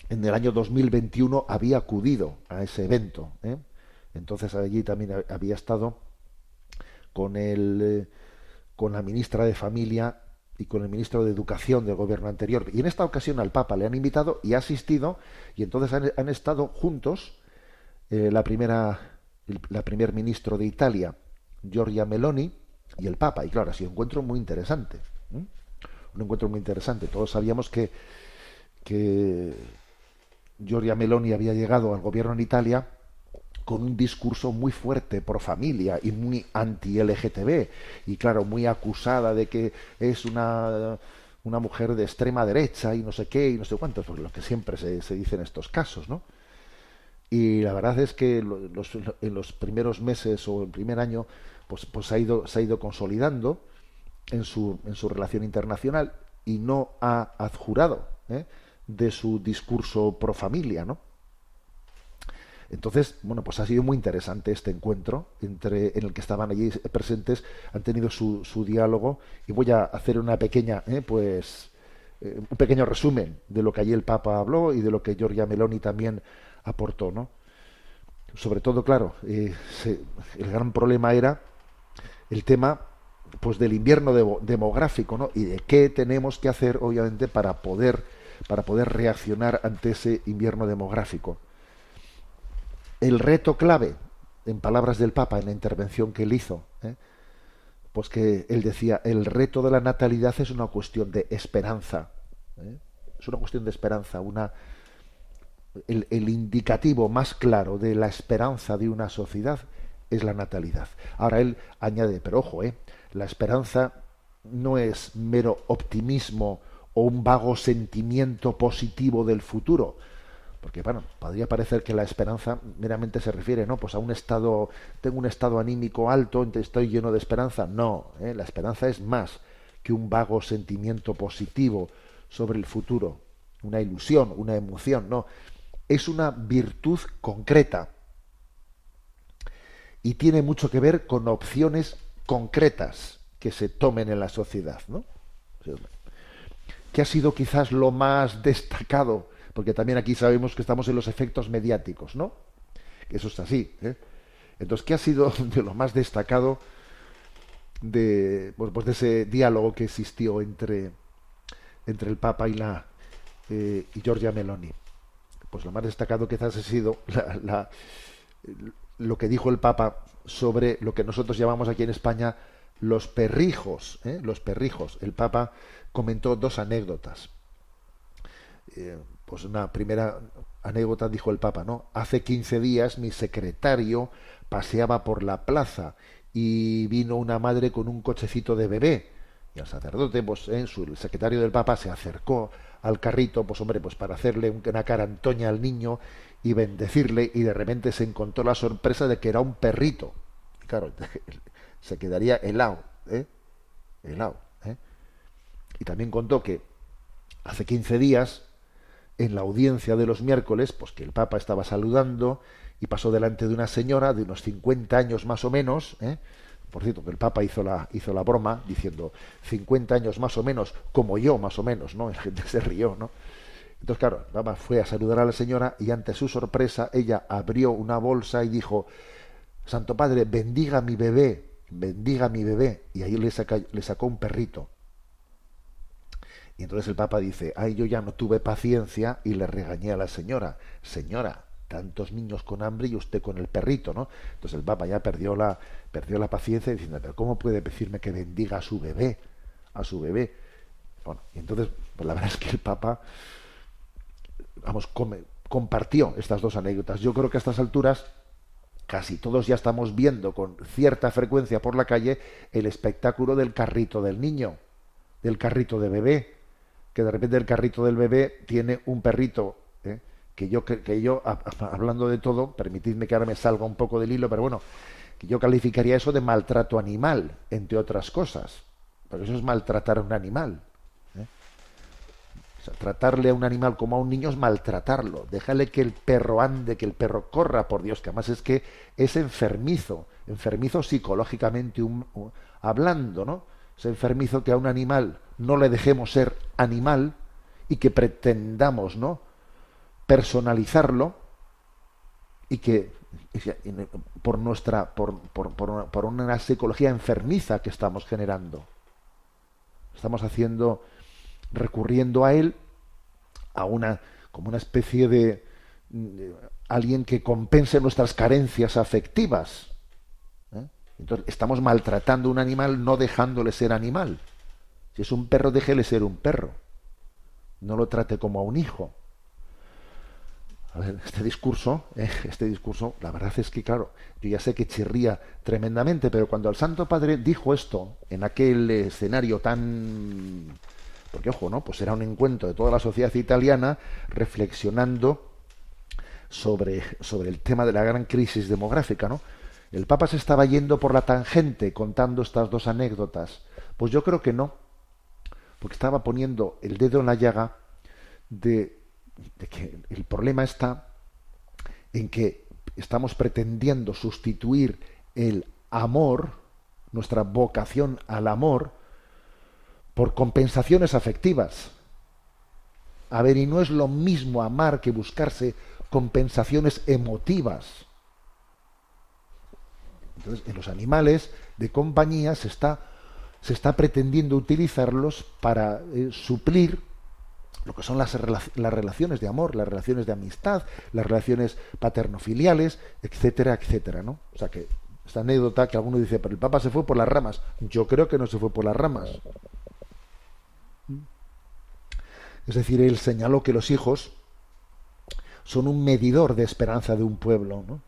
en el año 2021 había acudido a ese evento. ¿eh? Entonces allí también ha- había estado con el eh, con la ministra de Familia y con el ministro de Educación del gobierno anterior. Y en esta ocasión al Papa le han invitado y ha asistido y entonces han, estado juntos eh, la primera la primer ministro de Italia, Giorgia Meloni, y el Papa. Y claro, ha sido un encuentro muy interesante. Un encuentro muy interesante. Todos sabíamos que que Giorgia Meloni había llegado al gobierno en Italia con un discurso muy fuerte pro familia y muy anti-LGTB y claro, muy acusada de que es una, una mujer de extrema derecha y no sé qué y no sé cuántos, pues lo que siempre se, se dice en estos casos, ¿no? Y la verdad es que en los primeros meses o el primer año pues, pues ha ido, se ha ido consolidando en su, en su relación internacional y no ha adjurado ¿eh? de su discurso pro familia, ¿no? Entonces, bueno, pues ha sido muy interesante este encuentro entre en el que estaban allí presentes, han tenido su, su diálogo y voy a hacer una pequeña, eh, pues, eh, un pequeño resumen de lo que allí el Papa habló y de lo que Giorgia Meloni también aportó, ¿no? Sobre todo, claro, eh, el gran problema era el tema pues del invierno demográfico ¿no? y de qué tenemos que hacer obviamente para poder para poder reaccionar ante ese invierno demográfico el reto clave en palabras del Papa en la intervención que él hizo ¿eh? pues que él decía el reto de la natalidad es una cuestión de esperanza ¿eh? es una cuestión de esperanza una el, el indicativo más claro de la esperanza de una sociedad es la natalidad. Ahora él añade, pero ojo, ¿eh? la esperanza no es mero optimismo o un vago sentimiento positivo del futuro. Porque, bueno, podría parecer que la esperanza meramente se refiere, ¿no? Pues a un estado, tengo un estado anímico alto, estoy lleno de esperanza. No, ¿eh? la esperanza es más que un vago sentimiento positivo sobre el futuro, una ilusión, una emoción, no. Es una virtud concreta y tiene mucho que ver con opciones concretas que se tomen en la sociedad, ¿no? ¿Qué ha sido quizás lo más destacado? Porque también aquí sabemos que estamos en los efectos mediáticos, ¿no? Eso es así. ¿eh? Entonces, ¿qué ha sido *laughs* de lo más destacado de, pues, de ese diálogo que existió entre, entre el Papa y la eh, y Giorgia Meloni? Pues lo más destacado quizás ha sido lo que dijo el Papa sobre lo que nosotros llamamos aquí en España los perrijos, ¿eh? los perrijos. El Papa comentó dos anécdotas. Pues una primera anécdota dijo el Papa, ¿no? Hace 15 días mi secretario paseaba por la plaza y vino una madre con un cochecito de bebé. Y el sacerdote, pues, ¿eh? el secretario del Papa se acercó al carrito, pues hombre, pues para hacerle una cara antoña al niño y bendecirle, y de repente se encontró la sorpresa de que era un perrito. Y claro, *laughs* se quedaría helado, ¿eh? Helado, ¿eh? Y también contó que hace 15 días, en la audiencia de los miércoles, pues que el Papa estaba saludando y pasó delante de una señora de unos 50 años más o menos, ¿eh? por cierto, que el Papa hizo la, hizo la broma diciendo 50 años más o menos, como yo más o menos, ¿no? *laughs* La gente se rió, ¿no? Entonces, claro, el Papa fue a saludar a la señora y ante su sorpresa ella abrió una bolsa y dijo, Santo Padre, bendiga a mi bebé, bendiga a mi bebé. Y ahí le sacó un perrito. Y entonces el Papa dice, ay, yo ya no tuve paciencia y le regañé a la señora, señora, tantos niños con hambre y usted con el perrito, ¿no? Entonces el Papa ya perdió la, perdió la paciencia diciendo, pero ¿cómo puede decirme que bendiga a su bebé? A su bebé. Bueno, y entonces, pues la *laughs* verdad es que el Papa, vamos, come, compartió estas dos anécdotas. Yo creo que a estas alturas casi todos ya estamos viendo con cierta frecuencia por la calle el espectáculo del carrito del niño, del carrito de bebé, que de repente el carrito del bebé tiene un perrito ¿eh? que yo que, yo hablando de todo, permitidme que ahora me salga un poco del hilo, pero bueno, que yo calificaría eso de maltrato animal, entre otras cosas, porque eso es maltratar a un animal. ¿eh? O sea, tratarle a un animal como a un niño es maltratarlo. Déjale que el perro ande, que el perro corra, por Dios, que además es que es enfermizo, enfermizo psicológicamente hablando, ¿no? Es enfermizo que a un animal no le dejemos ser animal y que pretendamos, ¿no? Personalizarlo y que por nuestra por, por, por una, psicología enfermiza que estamos generando estamos haciendo recurriendo a él a una como una especie de, alguien que compense nuestras carencias afectivas. Entonces estamos maltratando a un animal no dejándole ser animal si es un perro déjele ser un perro no lo trate como a un hijo a ver, este discurso, eh, este discurso, la verdad es que, claro, yo ya sé que chirría tremendamente, pero cuando el Santo Padre dijo esto en aquel escenario tan, porque ojo, ¿no? Pues era un encuentro de toda la sociedad italiana reflexionando sobre, sobre el tema de la gran crisis demográfica, ¿no? El Papa se estaba yendo por la tangente contando estas dos anécdotas. Pues yo creo que no, porque estaba poniendo el dedo en la llaga de, que el problema está en que estamos pretendiendo sustituir el amor, nuestra vocación al amor, por compensaciones afectivas. A ver, y no es lo mismo amar que buscarse compensaciones emotivas. Entonces, en los animales de compañía se está, se está pretendiendo utilizarlos para eh, suplir lo que son las, las relaciones de amor, las relaciones de amistad, las relaciones paternofiliales, etcétera, etcétera, ¿no? O sea que esta anécdota que alguno dice, pero el Papa se fue por las ramas. Yo creo que no se fue por las ramas. Es decir, él señaló que los hijos son un medidor de esperanza de un pueblo, ¿no?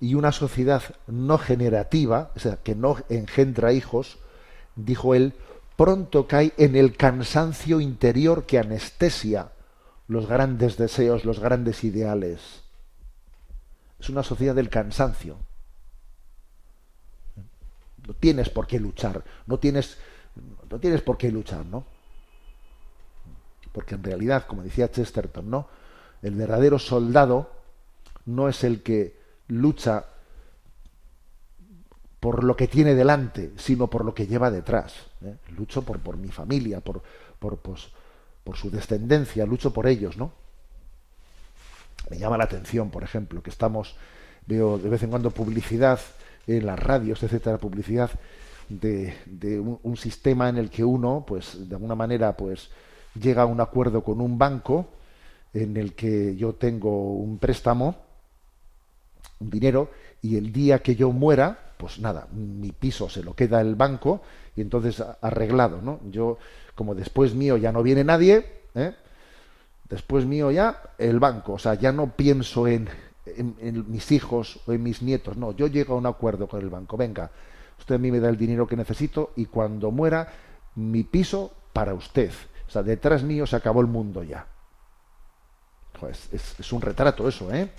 Y una sociedad no generativa, o sea, que no engendra hijos, dijo él, pronto cae en el cansancio interior que anestesia los grandes deseos, los grandes ideales. Es una sociedad del cansancio. No tienes por qué luchar, no tienes, no tienes por qué luchar, ¿no? Porque en realidad, como decía Chesterton, ¿no? El verdadero soldado no es el que lucha por lo que tiene delante, sino por lo que lleva detrás. ¿eh? Lucho por, por mi familia, por, por, pues, por su descendencia, lucho por ellos, ¿no? Me llama la atención, por ejemplo, que estamos, veo de vez en cuando publicidad en las radios, etcétera, publicidad de, de un, un sistema en el que uno, pues, de alguna manera, pues, llega a un acuerdo con un banco en el que yo tengo un préstamo, un dinero, y el día que yo muera, pues nada, mi piso se lo queda el banco y entonces arreglado, ¿no? Yo, como después mío ya no viene nadie, ¿eh? Después mío ya el banco. O sea, ya no pienso en, en, en mis hijos o en mis nietos. No, yo llego a un acuerdo con el banco. Venga, usted a mí me da el dinero que necesito y cuando muera, mi piso para usted. O sea, detrás mío se acabó el mundo ya. Pues es, es un retrato eso, ¿eh?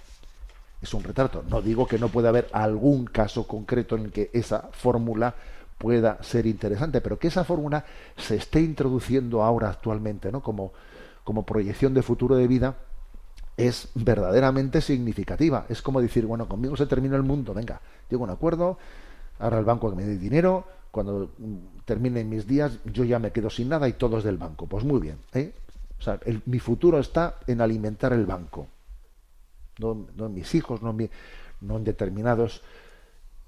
Es un retrato. No digo que no pueda haber algún caso concreto en el que esa fórmula pueda ser interesante, pero que esa fórmula se esté introduciendo ahora actualmente, ¿no? Como, como proyección de futuro de vida, es verdaderamente significativa. Es como decir, bueno, conmigo se termina el mundo, venga, llego a un acuerdo, ahora el banco que me dé dinero, cuando mm, terminen mis días yo ya me quedo sin nada y todo es del banco. Pues muy bien, ¿eh? O sea, el- mi futuro está en alimentar el banco, no, en mis hijos, no en, determinados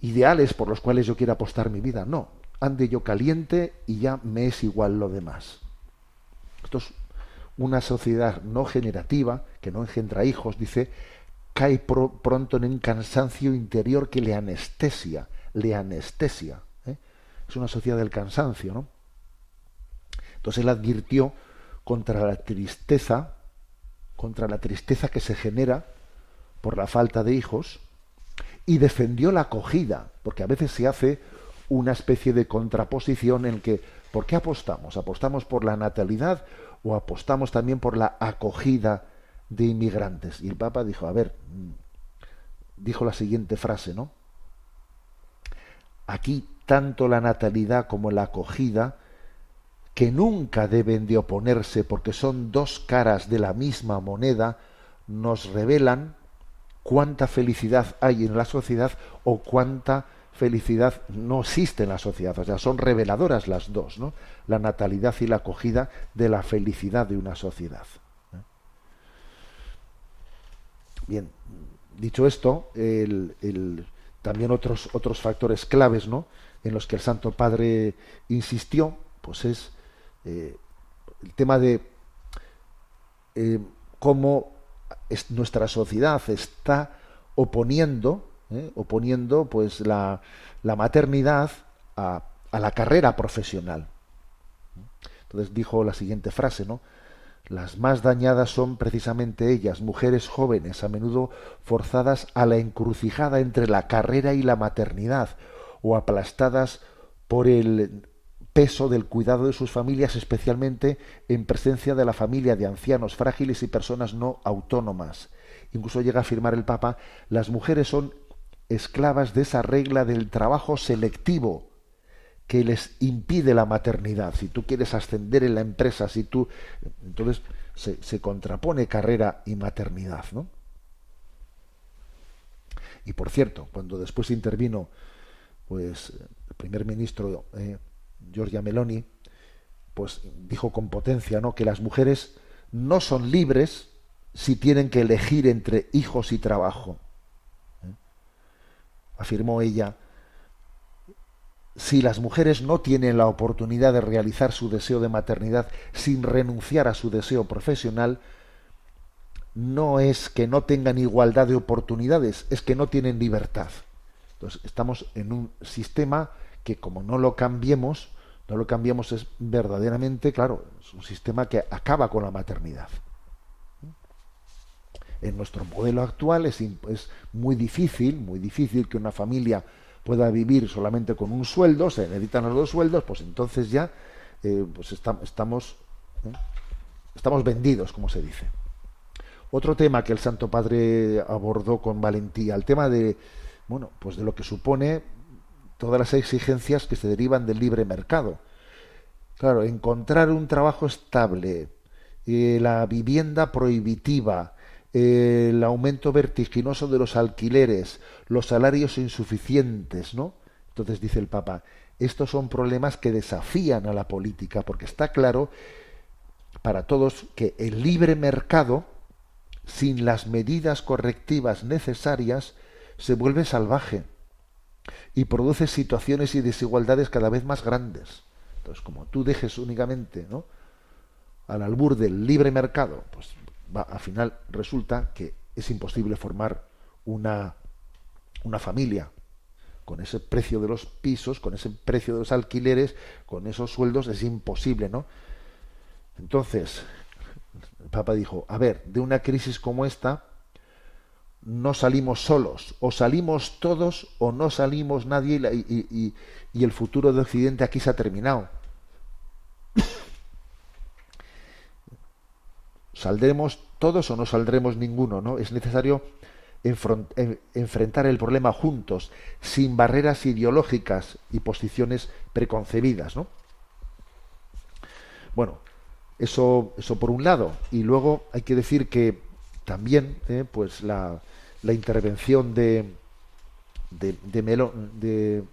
ideales por los cuales yo quiera apostar mi vida. No, ande yo caliente y ya me es igual lo demás. Esto es una sociedad no generativa, que no engendra hijos, dice, cae pro- pronto en un cansancio interior que le anestesia, le anestesia. ¿eh? Es una sociedad del cansancio, ¿no? Entonces él advirtió contra la tristeza, contra la tristeza que se genera por la falta de hijos, y defendió la acogida, porque a veces se hace una especie de contraposición en que, ¿por qué apostamos? ¿Apostamos por la natalidad o apostamos también por la acogida de inmigrantes? Y el Papa dijo, a ver, mm, dijo la siguiente frase, ¿no? Aquí tanto la natalidad como la acogida, que nunca deben de oponerse porque son dos caras de la misma moneda, nos revelan cuánta felicidad hay en la sociedad o cuánta felicidad no existe en la sociedad. O sea, son reveladoras las dos, ¿no? La natalidad y la acogida de la felicidad de una sociedad. ¿eh? Bien, dicho esto, el- el- también otros, otros factores claves, ¿no? En los que el Santo Padre insistió, pues es eh, el tema de eh, cómo es- nuestra sociedad está oponiendo, ¿eh? oponiendo pues la, la maternidad a, a la carrera profesional. Entonces dijo la siguiente frase, ¿no? Las más dañadas son precisamente ellas, mujeres jóvenes, a menudo forzadas a la encrucijada entre la carrera y la maternidad, o aplastadas por el peso del cuidado de sus familias, especialmente en presencia de la familia de ancianos frágiles y personas no autónomas. Incluso llega a afirmar el Papa, las mujeres son esclavas de esa regla del trabajo selectivo que les impide la maternidad. Si tú quieres ascender en la empresa, si tú... Entonces se, contrapone carrera y maternidad, ¿no? Y por cierto, cuando después intervino pues el primer ministro eh, Giorgia Meloni, pues dijo con potencia, ¿no? que las mujeres no son libres si tienen que elegir entre hijos y trabajo. ¿eh? Afirmó ella, si las mujeres no tienen la oportunidad de realizar su deseo de maternidad sin renunciar a su deseo profesional, no es que no tengan igualdad de oportunidades, es que no tienen libertad. Entonces, estamos en un sistema que como no lo cambiemos, no lo cambiemos es verdaderamente, claro, es un sistema que acaba con la maternidad. En nuestro modelo actual es, muy difícil, muy difícil que una familia pueda vivir solamente con un sueldo, se necesitan los dos sueldos, pues entonces ya eh, pues esta- estamos, ¿eh? estamos vendidos, como se dice. Otro tema que el Santo Padre abordó con valentía, el tema de, bueno, pues de lo que supone todas las exigencias que se derivan del libre mercado. Claro, encontrar un trabajo estable, eh, la vivienda prohibitiva, eh, el aumento vertiginoso de los alquileres, los salarios insuficientes, ¿no? Entonces dice el Papa, estos son problemas que desafían a la política, porque está claro para todos que el libre mercado, sin las medidas correctivas necesarias, se vuelve salvaje y produce situaciones y desigualdades cada vez más grandes. Entonces, como tú dejes únicamente ¿no? al albur del libre mercado, pues va, al final resulta que es imposible formar una, una familia con ese precio de los pisos, con ese precio de los alquileres, con esos sueldos, es imposible, ¿no? Entonces, Papa dijo, a ver, de una crisis como esta no salimos solos, o salimos todos o no salimos nadie y, y- el futuro de Occidente aquí se ha terminado. *coughs* ¿Saldremos todos o no saldremos ninguno? ¿no? Es necesario enfrentar el problema juntos, sin barreras ideológicas y posiciones preconcebidas. ¿no? Bueno, eso, eso por un lado. Y luego hay que decir que también eh, pues la, la intervención de, de, de, Melo- de,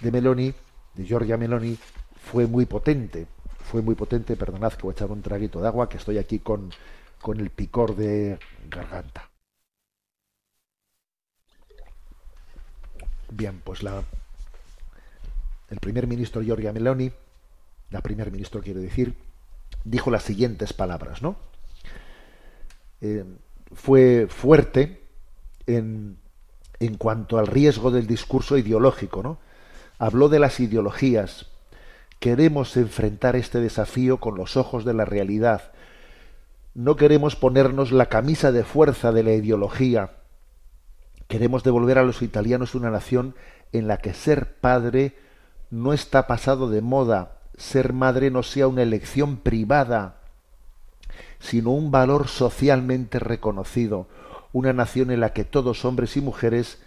de Meloni, de Giorgia Meloni, fue muy potente. Fue muy potente, perdonad que voy a echar un traguito de agua, que estoy aquí con, con el picor de garganta. Bien, pues la, el primer ministro Giorgia Meloni, la primer ministro quiero decir, dijo las siguientes palabras, ¿no? Eh, fue fuerte en, cuanto al riesgo del discurso ideológico, ¿no? Habló de las ideologías. Queremos enfrentar este desafío con los ojos de la realidad. No queremos ponernos la camisa de fuerza de la ideología. Queremos devolver a los italianos una nación en la que ser padre no está pasado de moda, ser madre no sea una elección privada, sino un valor socialmente reconocido, una nación en la que todos hombres y mujeres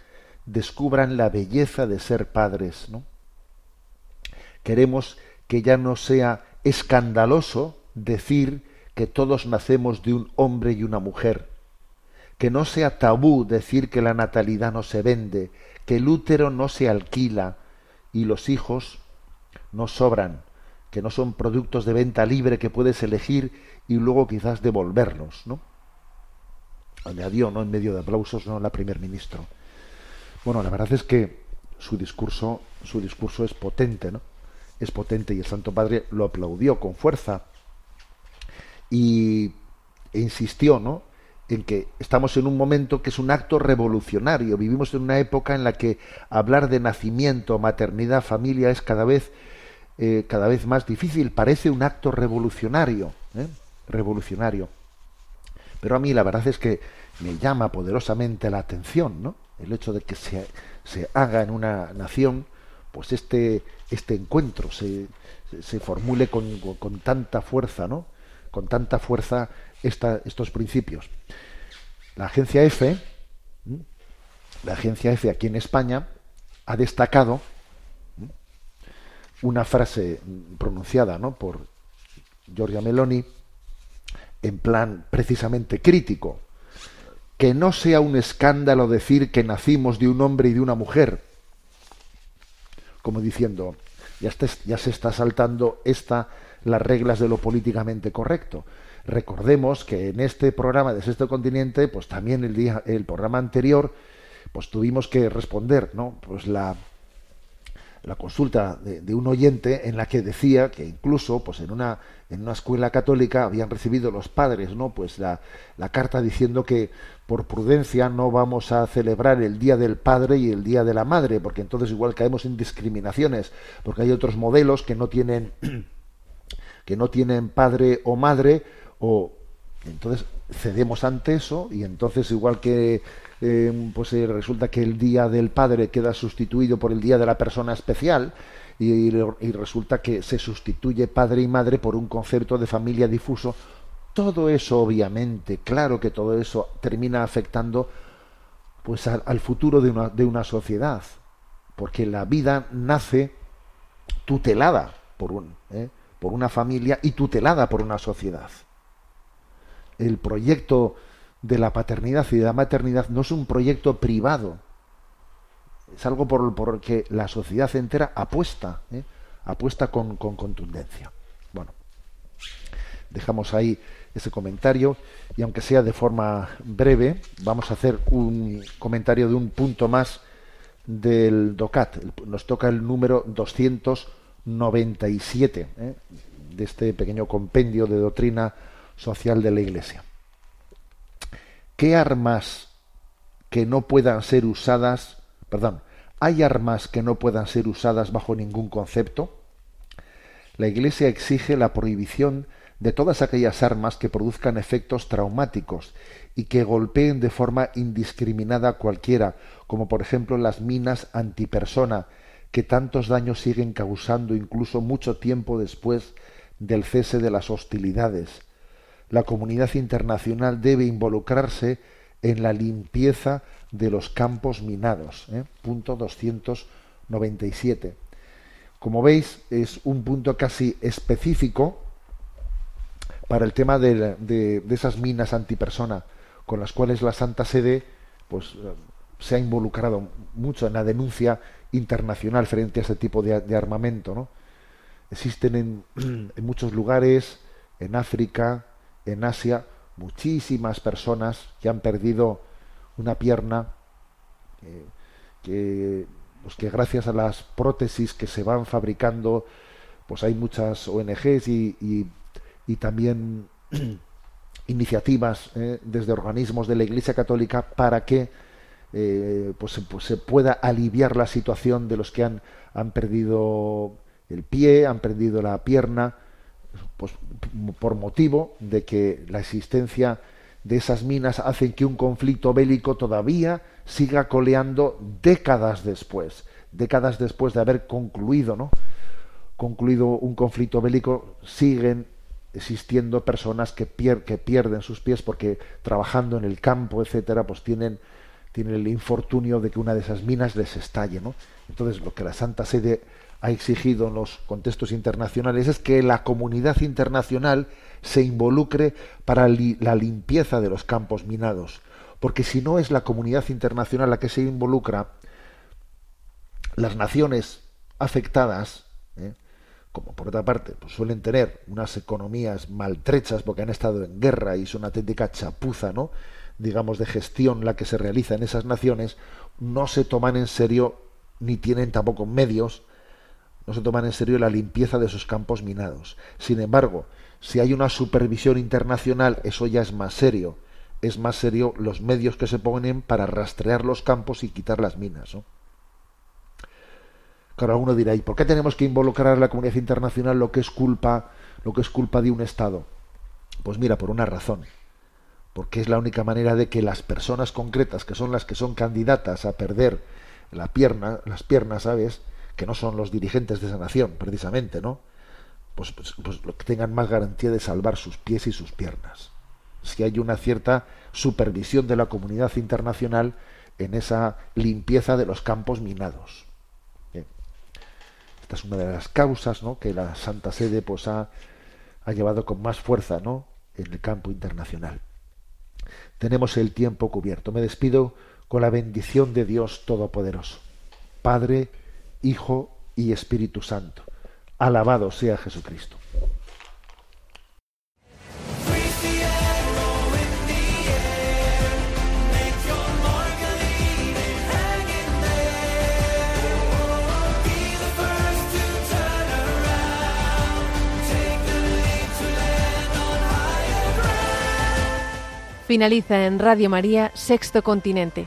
descubran la belleza de ser padres. ¿no? Queremos que ya no sea escandaloso decir que todos nacemos de un hombre y una mujer, que no sea tabú decir que la natalidad no se vende, que el útero no se alquila y los hijos no sobran, que no son productos de venta libre que puedes elegir y luego quizás devolverlos, ¿no? Añadió, ¿no? En medio de aplausos, ¿no? La primer ministro. Bueno, la verdad es que su discurso, su discurso es potente, ¿no? Es potente y el Santo Padre lo aplaudió con fuerza y e insistió, ¿no? En que estamos en un momento que es un acto revolucionario. Vivimos en una época en la que hablar de nacimiento, maternidad, familia es cada vez eh, cada vez más difícil. Parece un acto revolucionario, ¿eh? revolucionario. Pero a mí la verdad es que me llama poderosamente la atención, ¿no? El hecho de que se, se haga en una nación, pues este, este encuentro se, se, formule con, con, tanta fuerza, ¿no? Con tanta fuerza esta, estos principios. La agencia ¿m? la agencia EFE aquí en España, ha destacado una frase pronunciada ¿no? por Giorgia Meloni en plan precisamente crítico. Que no sea un escándalo decir que nacimos de un hombre y de una mujer. Como diciendo, ya, está- ya se está saltando esta las reglas de lo políticamente correcto. Recordemos que en este programa de Sexto Continente, pues también el día, el programa anterior, pues tuvimos que responder, ¿no? Pues la, la consulta de, de un oyente en la que decía que incluso pues en una en una escuela católica habían recibido los padres no pues la, la carta diciendo que por prudencia no vamos a celebrar el día del padre y el día de la madre porque entonces igual caemos en discriminaciones porque hay otros modelos que no tienen *clears throat* que no tienen padre o madre o entonces cedemos ante eso y entonces igual que eh, pues eh, resulta que el día del padre queda sustituido por el día de la persona especial y, resulta que se sustituye padre y madre por un concepto de familia difuso todo eso obviamente claro que todo eso termina afectando pues al, al futuro de una, de una sociedad porque la vida nace tutelada por un ¿eh? por una familia y tutelada por una sociedad el proyecto de la paternidad y de la maternidad no es un proyecto privado, es algo por, por que la sociedad entera apuesta, ¿eh? apuesta con, con contundencia. Bueno, dejamos ahí ese comentario y aunque sea de forma breve, vamos a hacer un comentario de un punto más del DOCAT. Nos toca el número 297 ¿eh? de este pequeño compendio de doctrina social de la Iglesia. ¿Qué armas que no puedan ser usadas, perdón, hay armas que no puedan ser usadas bajo ningún concepto? La Iglesia exige la prohibición de todas aquellas armas que produzcan efectos traumáticos y que golpeen de forma indiscriminada a cualquiera, como por ejemplo las minas antipersona, que tantos daños siguen causando incluso mucho tiempo después del cese de las hostilidades. La comunidad internacional debe involucrarse en la limpieza de los campos minados. ¿eh? Punto 297. Como veis, es un punto casi específico para el tema de, de, esas minas antipersona con las cuales la Santa Sede pues, se ha involucrado mucho en la denuncia internacional frente a ese tipo de, armamento. ¿no? Existen en, en, muchos lugares, en África, en Asia, muchísimas personas que han perdido una pierna, eh, que, pues que gracias a las prótesis que se van fabricando, pues hay muchas ONGs y, y, también *clears throat* iniciativas eh, desde organismos de la Iglesia Católica para que eh, pues, pues, se pueda aliviar la situación de los que han, han perdido el pie, han perdido la pierna, pues por motivo de que la existencia de esas minas hace que un conflicto bélico todavía siga coleando décadas después, décadas después de haber concluido, ¿no? Concluido un conflicto bélico, siguen existiendo personas que pierden sus pies porque trabajando en el campo, etcétera, pues tienen tienen el infortunio de que una de esas minas les estalle, ¿no? Entonces, lo que la Santa Sede ha exigido en los contextos internacionales es que la comunidad internacional se involucre para la limpieza de los campos minados, porque si no es la comunidad internacional la que se involucra, las naciones afectadas, ¿eh? como por otra parte pues suelen tener unas economías maltrechas porque han estado en guerra y es una auténtica chapuza, ¿no? digamos, de gestión la que se realiza en esas naciones, no se toman en serio, ni tienen tampoco medios, no se toman en serio la limpieza de esos campos minados. Sin embargo, si hay una supervisión internacional, eso ya es más serio. Es más serio los medios que se ponen para rastrear los campos y quitar las minas. ¿no? Claro, uno dirá, ¿y por qué tenemos que involucrar a la comunidad internacional lo que es culpa, lo que es culpa de un Estado? Pues mira, por una razón porque es la única manera de que las personas concretas, que son las que son candidatas a perder la pierna, las piernas, ¿sabes? Que no son los dirigentes de esa nación, precisamente, ¿no? Pues, pues, pues que tengan más garantía de salvar sus pies y sus piernas. Si hay una cierta supervisión de la comunidad internacional en esa limpieza de los campos minados. Esta es una de las causas ¿no? que la Santa Sede pues, ha, ha llevado con más fuerza ¿no? en el campo internacional tenemos el tiempo cubierto. Me despido con la bendición de Dios Todopoderoso, Padre, Hijo y Espíritu Santo. Alabado sea Jesucristo. Finaliza en Radio María Sexto Continente,